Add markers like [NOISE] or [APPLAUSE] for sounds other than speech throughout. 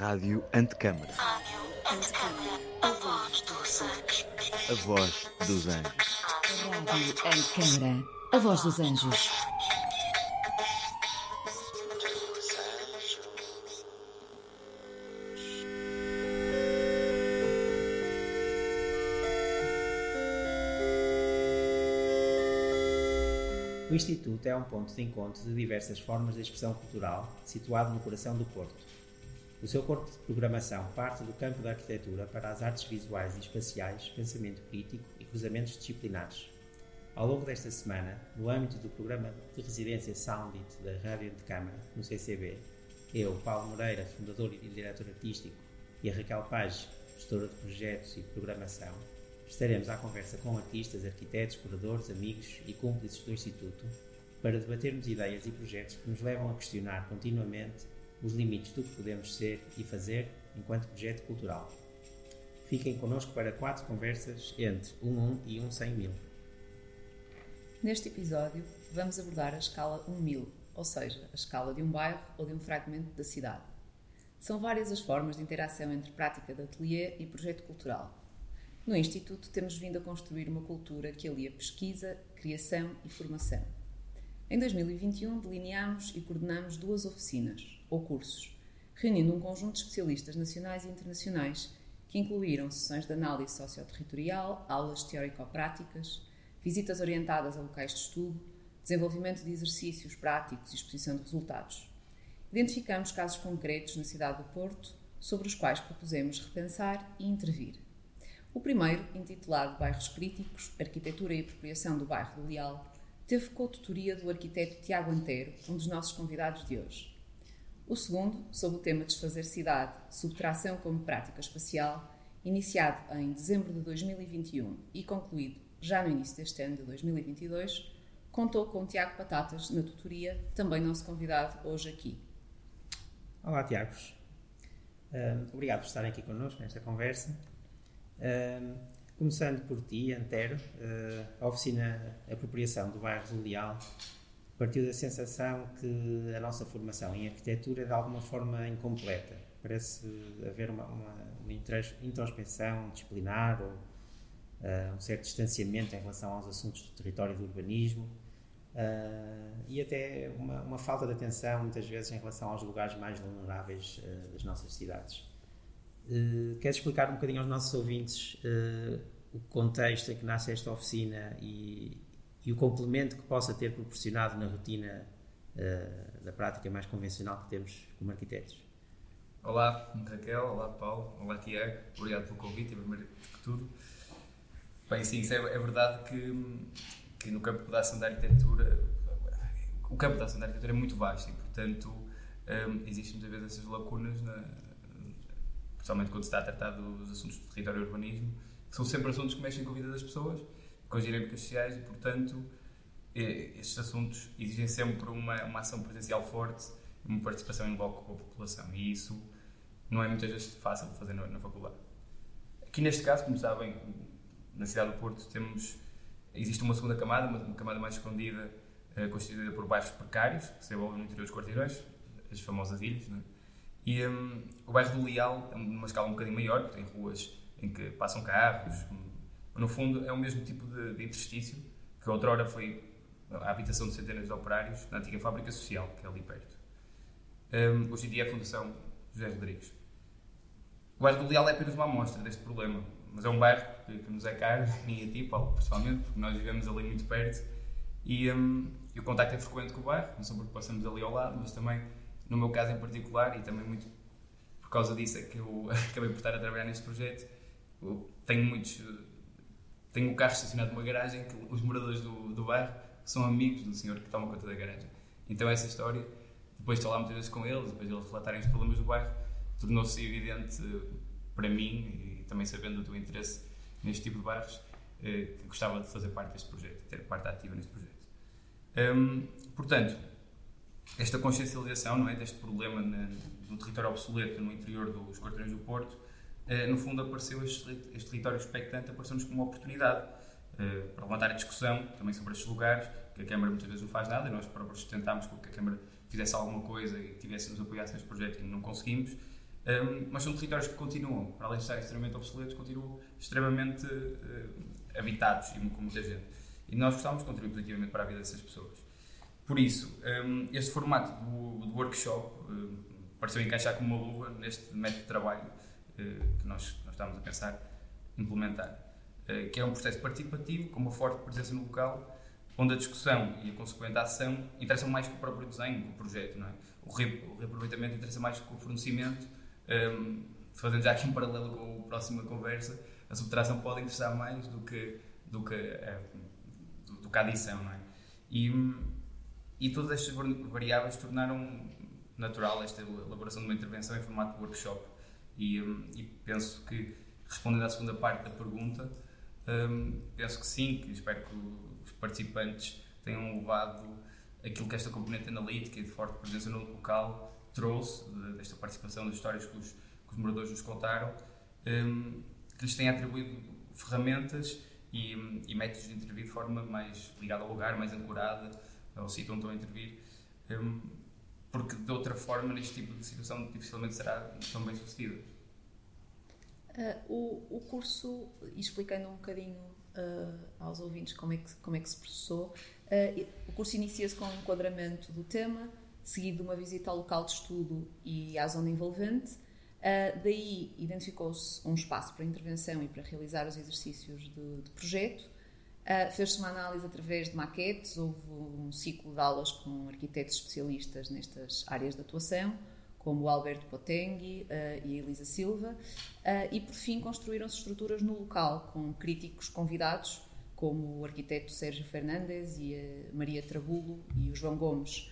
Rádio Antecâmara. Rádio Antecâmara, a voz dos anjos. A voz dos anjos. Rádio Antecâmara, a voz dos anjos. O Instituto é um ponto de encontro de diversas formas de expressão cultural, situado no coração do Porto. O seu corpo de programação parte do campo da arquitetura para as artes visuais e espaciais, pensamento crítico e cruzamentos disciplinares. Ao longo desta semana, no âmbito do programa de residência Soundit da Rádio de Câmara, no CCB, eu, Paulo Moreira, fundador e diretor artístico, e a Raquel Page, gestora de projetos e programação, estaremos à conversa com artistas, arquitetos, curadores, amigos e cúmplices do Instituto para debatermos ideias e projetos que nos levam a questionar continuamente os limites do que podemos ser e fazer enquanto projeto cultural. Fiquem connosco para quatro conversas entre um 1 e um 100 mil. Neste episódio, vamos abordar a escala 1000, ou seja, a escala de um bairro ou de um fragmento da cidade. São várias as formas de interação entre prática de ateliê e projeto cultural. No Instituto, temos vindo a construir uma cultura que alia pesquisa, criação e formação. Em 2021, delineamos e coordenamos duas oficinas, ou cursos, reunindo um conjunto de especialistas nacionais e internacionais que incluíram sessões de análise socioterritorial, aulas teórico-práticas, visitas orientadas a locais de estudo, desenvolvimento de exercícios práticos e exposição de resultados. Identificamos casos concretos na cidade do Porto sobre os quais propusemos repensar e intervir. O primeiro, intitulado Bairros Críticos, Arquitetura e Apropriação do Bairro do Leal, teve co-tutoria do arquiteto Tiago Antero, um dos nossos convidados de hoje. O segundo, sob o tema Desfazer Cidade, Subtração como Prática Espacial, iniciado em dezembro de 2021 e concluído já no início deste ano de 2022, contou com Tiago Patatas na tutoria, também nosso convidado hoje aqui. Olá, Tiagos. Uh, obrigado por estarem aqui connosco nesta conversa. Começando por ti, Antero, uh, a oficina Apropriação do Bairro do Leal partiu da sensação que a nossa formação em arquitetura é de alguma forma incompleta. Parece haver uma, uma, uma introspecção disciplinar ou uh, um certo distanciamento em relação aos assuntos do território e do urbanismo uh, e até uma, uma, falta de atenção, muitas vezes, em relação aos lugares mais vulneráveis uh, das nossas cidades. Uh, queres explicar um bocadinho aos nossos ouvintes o contexto em que nasce esta oficina e, e o complemento que possa ter proporcionado na rotina uh, da prática mais convencional que temos como arquitetos. Olá, Raquel, olá Paulo, olá Tiago, obrigado pelo convite, primeiro que tudo. Bem, sim, é, é, verdade que, que no campo da ação da arquitetura, o campo da ação da arquitetura é muito vasto e, portanto, um, existem muitas vezes essas lacunas, na, principalmente quando se está a tratar dos assuntos do território e urbanismo, que são sempre assuntos que mexem com a vida das pessoas, com as dinâmicas sociais e, portanto, estes assuntos exigem sempre uma, uma ação presencial forte e uma participação em bloco com a população. E isso não é muitas vezes fácil de fazer na, na faculdade. Aqui neste caso, como sabem, na cidade do Porto temos existe uma segunda camada, uma, uma camada mais escondida, uh, constituída por bairros precários, que se desenvolvem no interior dos quarteirões, as famosas ilhas, é? e um, o bairro do Leal é uma escala um bocadinho maior, tem ruas em que passam carros, no fundo é o mesmo tipo de, de interstício que outrora foi a habitação de centenas de operários na antiga fábrica social, que é ali perto. Um, hoje em dia é a Fundação José Rodrigues. O bairro do Leal é apenas uma amostra deste problema, mas é um bairro que, que nos é caro, a mim e a ti, Paulo, pessoalmente, porque nós vivemos ali muito perto e, um, e o contacto é frequente com o bairro, não só porque passamos ali ao lado, mas também, no meu caso em particular, e também muito por causa disso é que eu [LAUGHS] acabei por estar a trabalhar neste projeto, tenho muitos. Tenho um carro estacionado numa garagem que os moradores do, do bairro são amigos do senhor que toma conta da garagem. Então, essa história, depois de falar muitas vezes com eles, depois de eles relatarem os problemas do bairro, tornou-se evidente para mim também sabendo do interesse neste tipo de bairros, eh, que gostava de fazer parte deste projeto, ter parte ativa neste projeto. Um, portanto, esta consciencialização não é, deste problema na, do território obsoleto no interior dos quarteirões do Porto, no fundo apareceu este, este território expectante, apareceu-nos como uma oportunidade eh, para levantar a discussão também sobre estes lugares, que a Câmara muitas vezes não faz nada, e nós próprios tentámos que a Câmara fizesse alguma coisa e tivesse nos apoiasse neste projeto e não conseguimos. Um, mas são territórios que continuam, para além de estarem extremamente obsoletos, continuam extremamente uh, habitados e com muita gente. E nós gostávamos de contribuir positivamente para a vida dessas pessoas. Por isso, um, este formato do, workshop um, pareceu encaixar como uma luva neste método de trabalho que nós, nós estávamos a pensar implementar, uh, que é um processo participativo, com uma forte presença no local, onde a discussão e a consequente ação interessam mais que o próprio desenho, o projeto. Não é? o, re, o reaproveitamento interessa mais que o fornecimento, um, fazendo já aqui um paralelo com a próxima conversa, a subtração pode interessar mais do que, do que, uh, do, do que a adição. Não é? E, e todas estas variáveis tornaram natural esta elaboração de uma intervenção em formato de workshop. E, um, e penso que, respondendo à segunda parte da pergunta, um, penso que sim, que espero que os participantes tenham levado aquilo que esta componente analítica e de forte presença no local trouxe, de, desta participação das histórias que os, que os moradores nos contaram, um, que lhes tenha atribuído ferramentas e, e métodos de intervir de forma mais ligada ao lugar, mais ancorada ao sítio onde estão a intervir, um, porque de outra forma, neste tipo de situação, dificilmente será tão bem sucedida. Uh, o, o curso, explicando um bocadinho uh, aos ouvintes como é que, como é que se processou, uh, o curso inicia-se com um enquadramento do tema, seguido de uma visita ao local de estudo e à zona envolvente. daí identificou-se um espaço para intervenção e para realizar os exercícios de, de projeto. Uh, Fez-se uma análise através de maquetes, houve um ciclo de aulas com arquitetos especialistas nestas áreas de atuação, como o Alberto Potengui uh, e a Elisa Silva, uh, e por fim construíram-se estruturas no local, com críticos convidados, como o arquiteto Sérgio Fernandes e a Maria Trabulo e o João Gomes.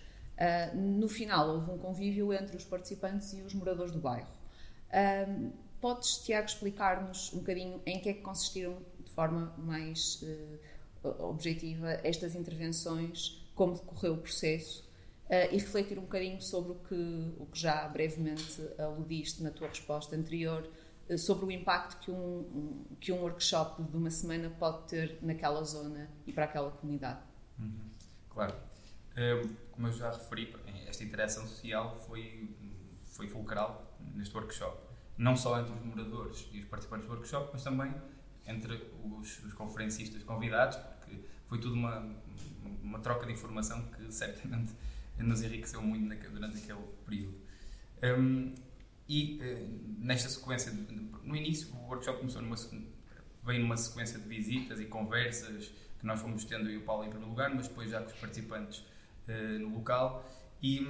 no final, houve um convívio entre os participantes e os moradores do bairro. Podes, Tiago, explicar-nos um bocadinho em que é que consistiram forma mais uh, objetiva estas intervenções, como decorreu o processo uh, e refletir um bocadinho sobre o que, o que já brevemente aludiste na tua resposta anterior, uh, sobre o impacto que um, que um workshop de uma semana pode ter naquela zona e para aquela comunidade. Uhum. Claro. Um, como eu já referi, esta interação social foi, foi fulcral neste workshop. Não só entre os moradores e os participantes do workshop, mas também entre os, os, conferencistas convidados, porque foi tudo uma, uma troca de informação que [LAUGHS] certamente nos enriqueceu muito na, durante aquele período. Um, e uh, nesta sequência, de, no início, o workshop começou numa, veio numa sequência de visitas e conversas que nós fomos tendo, e o Paulo em primeiro lugar, mas depois já com os participantes uh, no local. E,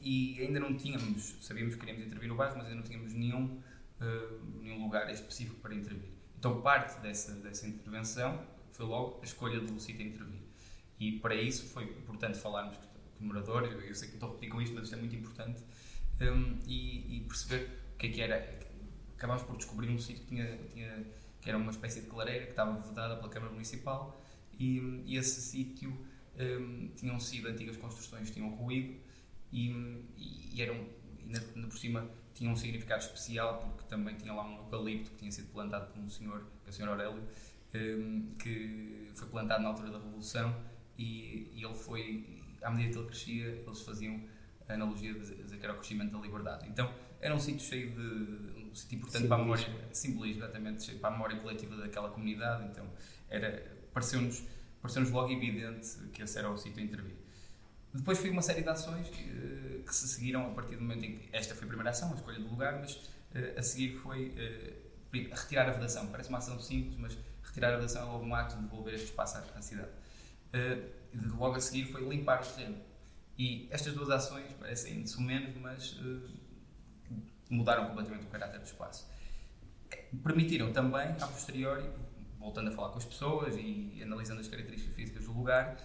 e, ainda não tínhamos, sabíamos que queríamos intervir no bairro, mas ainda não tínhamos nenhum, uh, nenhum lugar específico para intervir. Então, parte dessa, dessa intervenção foi logo a escolha do sítio a intervir. E para isso foi importante falarmos com o morador, eu, sei que estou a repetir com isto, mas isto é muito importante, um, e, e, perceber o que é que era. Acabámos por descobrir um sítio que, tinha, tinha, que era uma espécie de clareira que estava vedada pela Câmara Municipal, e, e esse sítio um, tinham sido antigas construções, tinham ruído, e, e eram, ainda por cima, tinha um significado especial porque também tinha lá um eucalipto que tinha sido plantado por um senhor, que é o senhor Aurélio, um, que foi plantado na altura da Revolução e, ele foi, à medida que ele crescia, eles faziam a analogia de dizer que era o crescimento da liberdade. Então era um sítio cheio de. um sítio importante para a memória, simbolismo, exatamente, cheio para a memória coletiva daquela comunidade. Então era, pareceu-nos pareceu logo evidente que esse era o sítio a intervir. Depois foi uma série de ações que, eh, que, se seguiram a partir do momento em que esta foi a primeira ação, a escolha do lugar, mas uh, a seguir foi uh, retirar a vedação. Parece uma ação simples, mas retirar a vedação é um ato de devolver este espaço à, cidade. Logo a seguir foi limpar o terreno. E estas duas ações parecem de menos, mas mudaram completamente o caráter do espaço. Permitiram também, a posteriori, voltando a falar com as pessoas e analisando as características físicas do lugar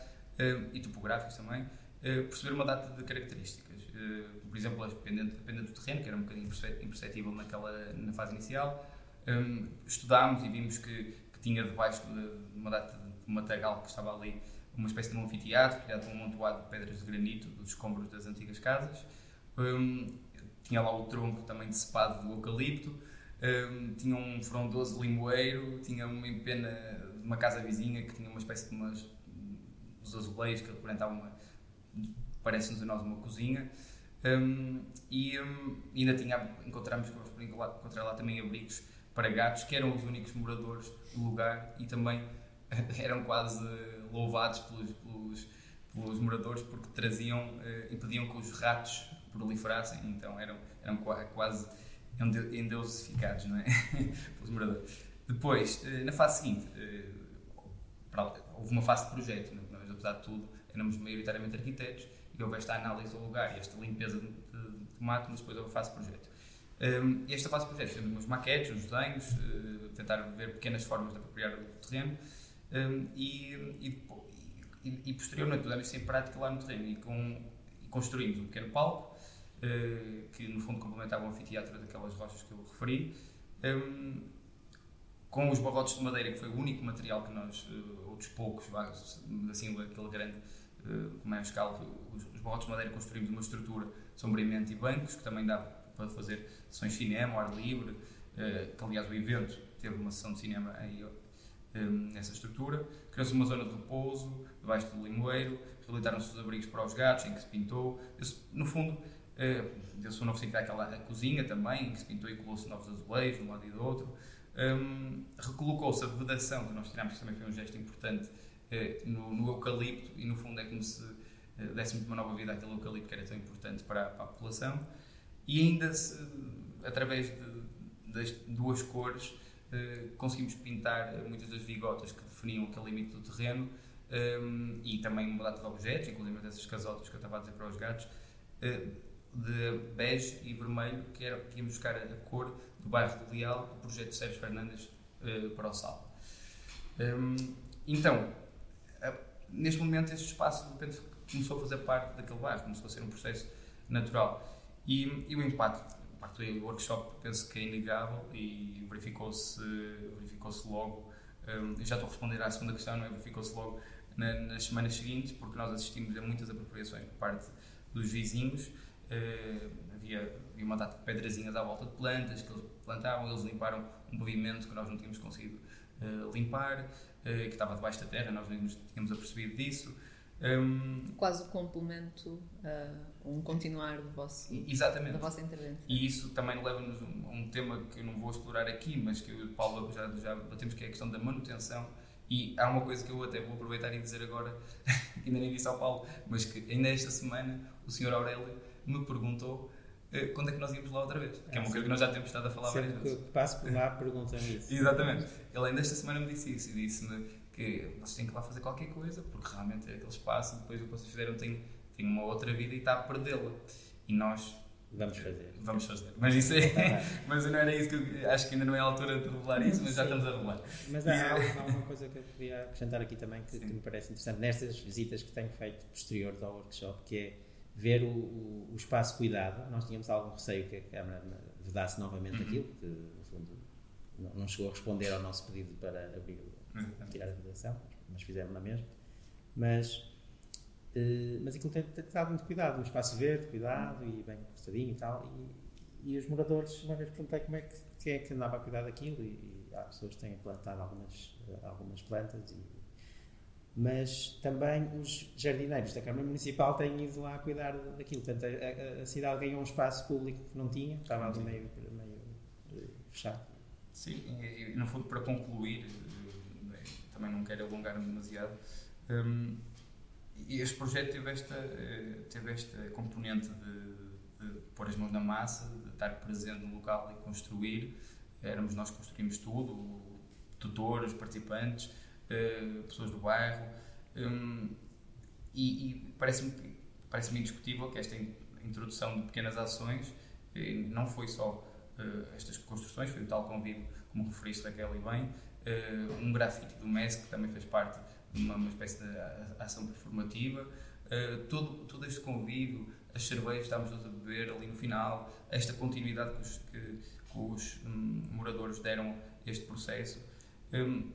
e topográficas também, eh, perceber uma data de características. Uh, por exemplo, a dependente do terreno, que era um bocadinho imperceptível naquela, na fase inicial. Um, estudámos e vimos que, que tinha debaixo de uma data de matagal que estava ali uma espécie de um anfiteatro criado um amontoado de pedras de granito dos escombros das antigas casas. Um, tinha lá o tronco também decepado do eucalipto. Um, tinha um frondoso limoeiro, tinha uma empena de uma casa vizinha que tinha uma espécie de umas, uns azulejos que representavam uma parece-nos a nós uma cozinha. Um, e um, ainda tinha, encontramos, lá também abrigos para gatos, que eram os únicos moradores do lugar e também [LAUGHS] eram quase louvados pelos, pelos, pelos moradores porque traziam, uh, impediam que os ratos proliferassem, então eram, eram quase endeusificados, não é? [LAUGHS] pelos moradores. Depois, uh, na fase seguinte, uh, houve uma fase de projeto, mas é? apesar de tudo éramos maioritariamente arquitetos e houve esta análise do lugar e esta limpeza de, de, de mato, mas depois houve a fase de projeto. Um, esta fase de projeto fizemos umas maquetes, uns desenhos, uh, tentar ver pequenas formas de apropriar o terreno um, e, e, e, e, posteriormente pusemos isso em prática lá no terreno e, com, e construímos um pequeno palco uh, que no fundo complementava o anfiteatro daquelas rochas que eu referi. Um, com os barrotes de madeira, que foi o único material que nós, uh, outros poucos, assim, aquele grande uh, com maior escala, os, os barrotes de madeira construímos uma estrutura de sombreamento e bancos, que também dava para fazer sessões de cinema, ar livre, uh, que aliás o evento teve uma sessão de cinema aí um, nessa estrutura. Criou-se uma zona de repouso, debaixo do limoeiro, reabilitaram-se os abrigos para os gatos, em que se pintou. no fundo, deu-se um novo sentido àquela cozinha também, em que se pintou e colou-se novos azulejos de um lado e do outro. Um, recolocou-se a vedação, que nós tiramos, que também foi um gesto importante, no, no, eucalipto, e no fundo é como se uh, desse uma nova vida àquele eucalipto que era tão importante para, para a população. E ainda, se, através de, das duas cores, Uh, conseguimos pintar muitas das vigotas que definiam aquele limite do terreno e também uma data de objetos, inclusive dessas casotas que eu estava a dizer para os gatos, de bege e vermelho, que, era, que íamos buscar a, cor do bairro de Leal, do projeto de Sérgio Fernandes para o Sal. Então, neste momento, este espaço de repente começou a fazer parte daquele bairro, começou a ser um processo natural. E, e o impacto, o impacto do workshop, penso que é inegável e verificou-se verificou logo. Um, já estou a responder à segunda questão, é? Verificou-se logo na, nas semanas seguintes, porque nós assistimos a muitas apropriações por parte dos vizinhos Uh, havia, havia uma data de pedrazinhas à volta de plantas que eles plantavam, eles limparam um pavimento que nós não tínhamos conseguido uh, limpar, uh, que estava debaixo da terra, nós nos tínhamos apercebido disso. Um, Quase o complemento, um continuar do vosso, exatamente. da vossa intervenção. E isso também leva-nos a um, um, tema que eu não vou explorar aqui, mas que eu e o Paulo já, já batemos, que é a questão da manutenção. E há uma coisa que eu até vou aproveitar e dizer agora, que [LAUGHS] ainda nem disse ao Paulo, mas que ainda esta semana o Sr. Aurélio me perguntou uh, quando é que nós íamos lá outra vez. Que é uma coisa que nós já temos estado a falar Sempre várias vezes. passo por lá [LAUGHS] perguntam-me isso. Exatamente. Ele ainda esta semana me disse isso e disse-me que vocês têm que lá fazer qualquer coisa, porque realmente é aquele espaço, depois o que vocês fizeram tem, tem uma outra vida e está a perdê-la. E nós Vamos fazer. Vamos fazer. Mas isso é. [LAUGHS] mas não era isso que eu. Acho que ainda não é a altura de revelar isso, mas já estamos a revelar. Mas há, há uma [LAUGHS] coisa que eu queria acrescentar aqui também que, que, me parece interessante nestas visitas que tenho feito posteriores ao workshop, que é ver o, o, o, espaço cuidado. Nós tínhamos algum receio que a Câmara vedasse novamente uhum. aquilo, que no fundo não chegou a responder ao nosso pedido para abrir, tirar a vedação, mas fizeram na mesma. Mas, uh, mas aquilo tem, tem dado muito cuidado, um espaço verde, cuidado e bem cortadinho e tal. E, e os moradores, uma vez perguntei como é que, quem é que andava a cuidar daquilo, e, e há pessoas que têm plantado algumas, algumas plantas e mas também os jardineiros da Câmara Municipal têm ido lá cuidar daquilo. Portanto, a, a, a cidade ganhou um espaço público que não tinha, estava ali meio, meio eh, fechado. Sim, e, no fundo, para concluir, eh, também não quero alongar-me demasiado, um, este projeto teve esta, eh, teve esta componente de, de pôr as mãos na massa, de estar presente no local e construir. Éramos nós que construímos tudo, tutores, participantes uh, pessoas do bairro, um, e, e parece-me parece indiscutível que esta introdução de pequenas ações não foi só uh, estas construções, foi o tal convívio, como referiste Raquel e bem, uh, um grafite do MES que também fez parte de uma, uma espécie de ação performativa, uh, todo, todo este convívio, as cervejas estávamos todos a beber ali no final, esta continuidade que os, que, que os um, moradores deram a este processo. Um,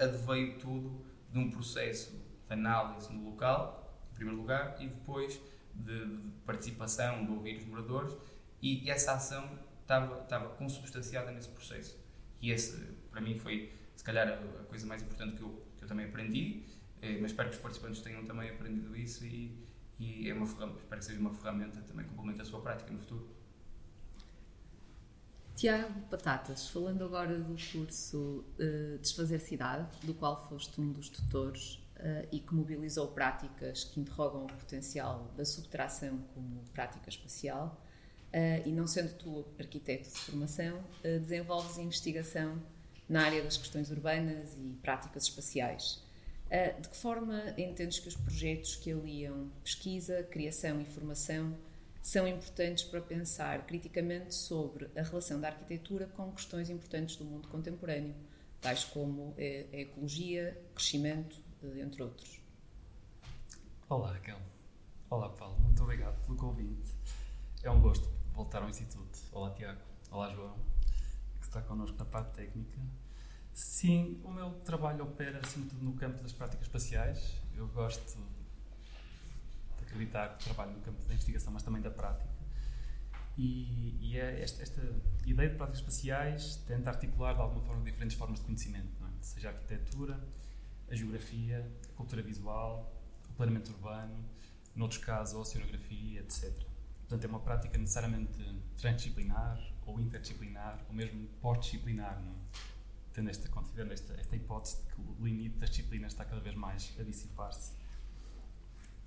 adveio tudo de um processo de análise no local, em primeiro lugar, e depois de, de participação, de ouvir os moradores, e, e essa ação estava, estava consubstanciada nesse processo. E esse, para mim, foi, se calhar, a, coisa mais importante que eu, que eu também aprendi, eh, mas espero que os participantes tenham também aprendido isso e, e é uma ferramenta, espero que seja uma ferramenta que também complementa a sua prática no futuro. Tiago Batatas, falando agora do curso uh, Desfazer Cidade, do qual foste um dos tutores uh, e que mobilizou práticas que interrogam o potencial da subtração como prática espacial, uh, e não sendo tu arquiteto de formação, desenvolves investigação na área das questões urbanas e práticas espaciais. de que forma entendes que os projetos que aliam pesquisa, criação e formação são importantes para pensar criticamente sobre a relação da arquitetura com questões importantes do mundo contemporâneo, tais como a ecologia, crescimento, eh, entre outros. Olá, Raquel. Olá, Paulo. Muito obrigado pelo convite. É um gosto voltar ao Instituto. Olá, Tiago. Olá, João, que está connosco na parte técnica. Sim, o meu trabalho opera, acima de tudo, no campo das práticas espaciais. Eu gosto acreditar que trabalho no campo da investigação, mas também da prática. E, e é esta, esta, ideia de práticas espaciais tenta articular de alguma forma diferentes formas de conhecimento, é? seja a arquitetura, a geografia, a cultura visual, o planeamento urbano, noutros casos a oceanografia, etc. Portanto, é uma prática necessariamente transdisciplinar ou interdisciplinar ou mesmo pós-disciplinar, é? tendo esta, considerando esta, esta hipótese de que o limite das disciplinas está cada vez mais a dissipar-se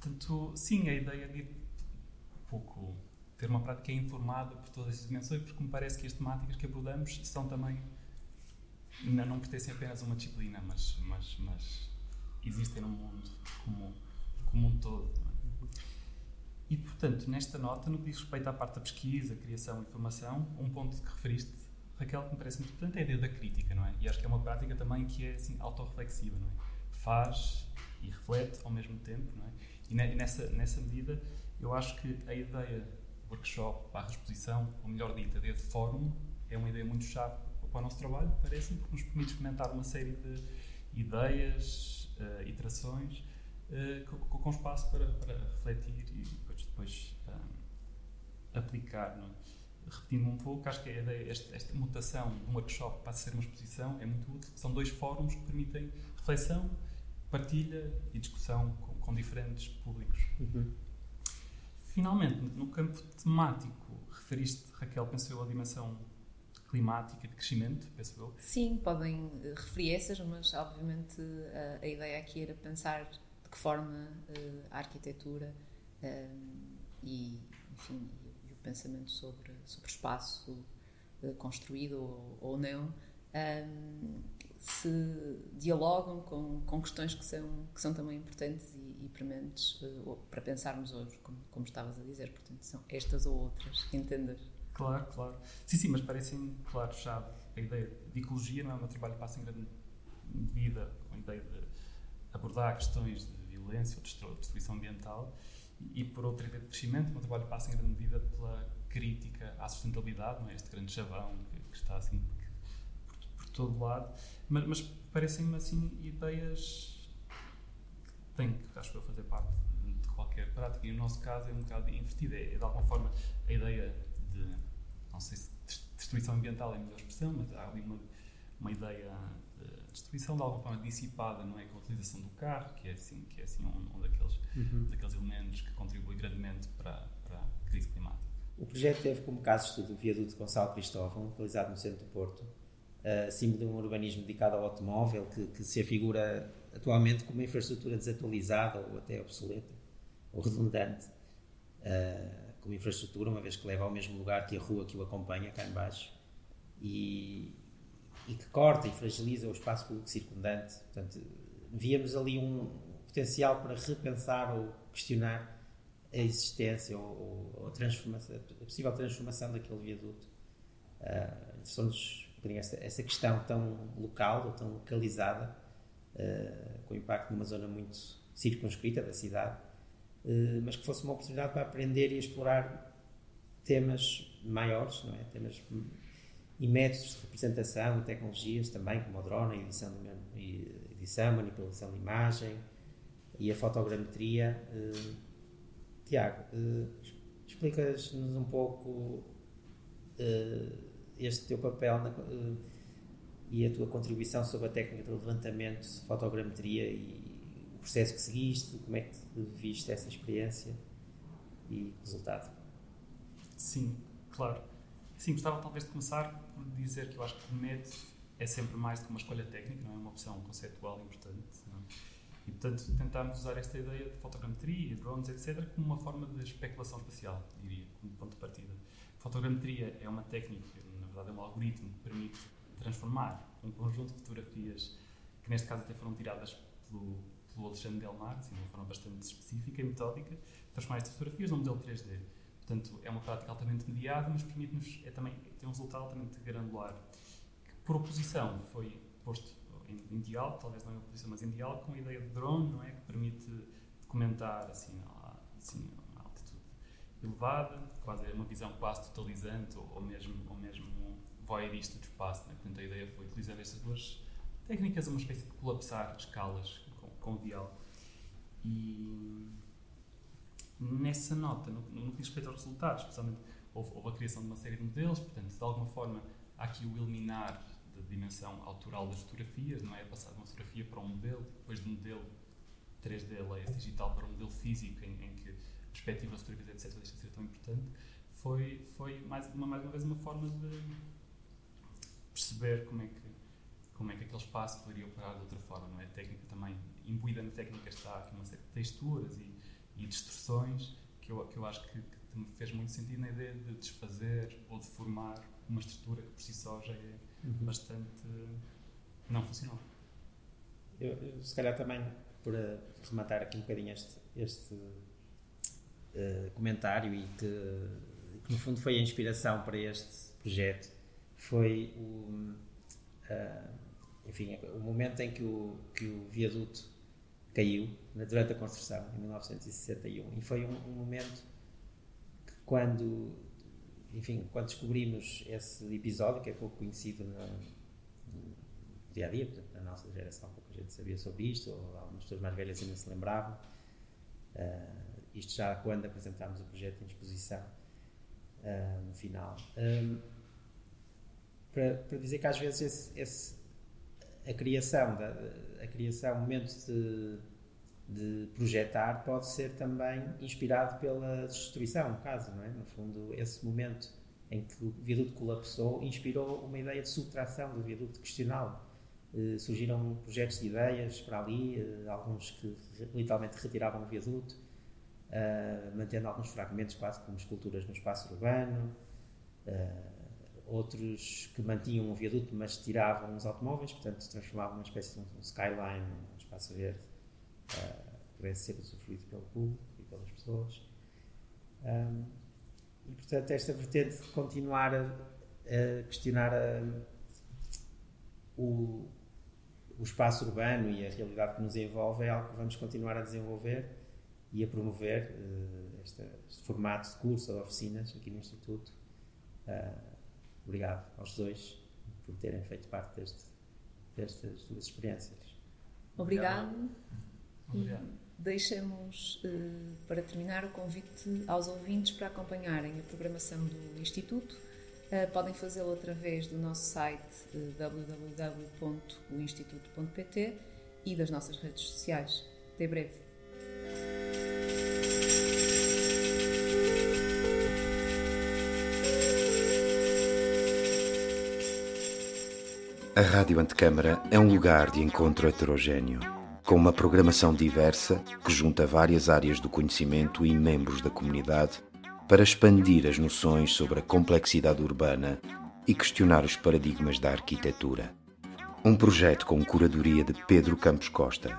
Portanto, sim, a ideia de um pouco ter uma prática informada por todas essas dimensões, porque me parece que as temáticas que abordamos são também não, não pertencem apenas a uma disciplina, mas, mas, mas existem no mundo como, como um todo. E, portanto, nesta nota, no que diz respeito à parte da pesquisa, criação e formação, um ponto que referiste, Raquel, que me parece muito importante é a ideia da crítica, não é? E acho que é uma prática também que é assim, autorreflexiva, não é? Faz e reflete ao mesmo tempo, não é? E, nessa, nessa medida, eu acho que a ideia workshop, barra exposição, ou melhor dita, a ideia de fórum, é uma ideia muito chave para o nosso trabalho, parece-me, porque nos permite experimentar uma série de ideias, uh, iterações, uh, com, com, espaço para, para refletir e depois, um, eh, aplicar. Não? É? Repetindo um pouco, acho que a ideia, esta, esta mutação de um workshop para ser uma exposição é muito útil. São dois fóruns que permitem reflexão, partilha e discussão com, com diferentes públicos. Uhum. Finalmente, no campo temático, referiste, Raquel, penso eu, a dimensão climática de crescimento, penso eu. Sim, podem eh, referir essas, mas obviamente a, a ideia aqui era pensar de que forma uh, a arquitetura um, e, enfim, e, o pensamento sobre, sobre espaço uh, construído ou, ou não um, se dialogam com, com questões que são, que são também importantes e, e prementes uh, para pensarmos hoje, como, como estavas a dizer. Portanto, são estas ou outras, entendas? Claro, claro. Sim, sim, mas parecem, claro, chave. A ideia de ecologia não é um trabalho que passa em grande medida com a ideia de abordar questões de violência ou destruição ambiental e, por outra ideia de crescimento, um trabalho que passa em grande medida pela crítica à sustentabilidade, não é? este grande chavão que, que está assim todo lado, mas, mas parecem-me assim ideias que têm que, acho eu, fazer parte de qualquer prática. E no nosso caso é um bocado invertido. É, de alguma forma, a ideia de, não sei se destruição ambiental é a melhor expressão, mas há ali uma, uma ideia de destruição de alguma forma dissipada, não é? Com a utilização do carro, que é assim, que é assim um, um daqueles, uhum. daqueles elementos que contribui grandemente para, para a crise climática. O projeto teve como caso de estudo o viaduto de Gonçalo Cristóvão, localizado no centro do Porto, uh, símbolo de um urbanismo dedicado ao automóvel, que, que, se afigura atualmente como uma infraestrutura desatualizada ou até obsoleta, ou redundante, uh, como infraestrutura, uma vez que leva ao mesmo lugar que a rua que o acompanha, cá embaixo, e, e que corta e fragiliza o espaço público circundante. Portanto, víamos ali um potencial para repensar ou questionar a existência ou, ou a, transformação, a possível transformação daquele viaduto. Uh, somos essa, essa questão tão local ou tão localizada, uh, com impacto numa zona muito circunscrita da cidade, uh, mas que fosse uma oportunidade para aprender e explorar temas maiores, não é? temas e métodos de representação e tecnologias também, como o drone, a edição, de, edição manipulação de imagem e a fotogrametria. Uh, Tiago, uh, explicas-nos um pouco uh, este teu papel na, e a tua contribuição sobre a técnica de levantamento, fotogrametria e o processo que seguiste, como é que viste essa experiência? e resultado. Sim, claro. Sim, gostava talvez de começar por dizer que eu acho que MED é sempre mais do que uma escolha técnica, não é uma opção conceptual importante. É? E, portanto, tentámos usar esta ideia de fotogrametria, drones, etc., como uma forma de especulação espacial, diria, como ponto de partida. Fotogrametria é uma técnica, na verdade é um algoritmo que permite transformar um conjunto de fotografias, que neste caso até foram tiradas pelo, pelo Alexandre Delmar, de uma forma bastante específica e metódica, transformar estas fotografias num modelo 3D. Portanto, é uma prática altamente mediada, mas permite-nos, é também, tem um resultado altamente granular, que por oposição foi posto em, em diálogo, talvez não em oposição, mas em diálogo com a ideia de drone, não é? Que permite documentar, assim, a, assim, a altitude elevada, quase é uma visão quase totalizante, ou, ou mesmo, ou mesmo voyeurista do espaço, né? Portanto, a ideia foi utilizar estas duas técnicas, uma espécie de colapsar escalas com, com o diálogo. E nessa nota, no, no que diz respeito aos resultados, especialmente houve, houve, a criação de uma série de modelos, portanto, de alguma forma, há aqui o eliminar da dimensão autoral das fotografias, não é? Passar de uma fotografia para um modelo, depois de um modelo 3D, layer digital, para um modelo físico, em, em que a perspectiva das fotografias, etc., deixa de ser tão importante, foi, foi mais, uma, mais uma vez uma forma de perceber como é que como é que aquele espaço poderia operar de outra forma, não é? A técnica também, imbuída na técnica está aqui uma série de texturas e e distorções que eu, que eu acho que, que me fez muito sentido na ideia de desfazer ou de formar uma estrutura que por si só já é uhum. bastante não funcional. Eu, eu, se calhar também, por uh, rematar aqui um bocadinho este, este uh, comentário e que, que, no fundo foi a inspiração para este projeto, foi o, uh, enfim, o momento em que o, que o viaduto caiu durante a construção, em 1961. E foi um, um, momento que, quando, enfim, quando descobrimos esse episódio, que é pouco conhecido no, dia a dia, portanto, na nossa geração, pouca gente sabia sobre isto, ou algumas pessoas mais velhas ainda se lembravam. Uh, isto já quando apresentámos o projeto em exposição, uh, no final. Um, para, para, dizer que às vezes esse, esse a criação, da, a criação, o momento de, de projetar pode ser também inspirado pela destruição, no caso, não é? No fundo, esse momento em que o viaduto colapsou inspirou uma ideia de subtração do viaduto, questioná-lo. Uh, surgiram projetos de ideias para ali, uh, alguns que literalmente retiravam o viaduto, uh, mantendo alguns fragmentos quase como esculturas no espaço urbano, outros que mantinham o viaduto, mas tiravam os automóveis, portanto, transformavam uma espécie de um skyline, um espaço verde, uh, pudesse ser usufruído pelo público e pelas pessoas. Um, e, portanto, esta vertente de continuar a, a questionar a, o, o espaço urbano e a realidade que nos envolve é algo que vamos continuar a desenvolver e a promover uh, este, este, formato de curso ou de oficinas aqui no Instituto. Uh, obrigado aos dois por terem feito parte deste, destas duas experiências. Obrigado. Obrigado. deixamos uh, para terminar o convite aos ouvintes para acompanharem a programação do Instituto. Uh, podem fazê-lo através do nosso site uh, www.oinstituto.pt e das nossas redes sociais. Até breve. A Rádio Antecâmara é um lugar de encontro heterogêneo, com uma programação diversa que junta várias áreas do conhecimento e membros da comunidade para expandir as noções sobre a complexidade urbana e questionar os paradigmas da arquitetura. Um projeto com curadoria de Pedro Campos Costa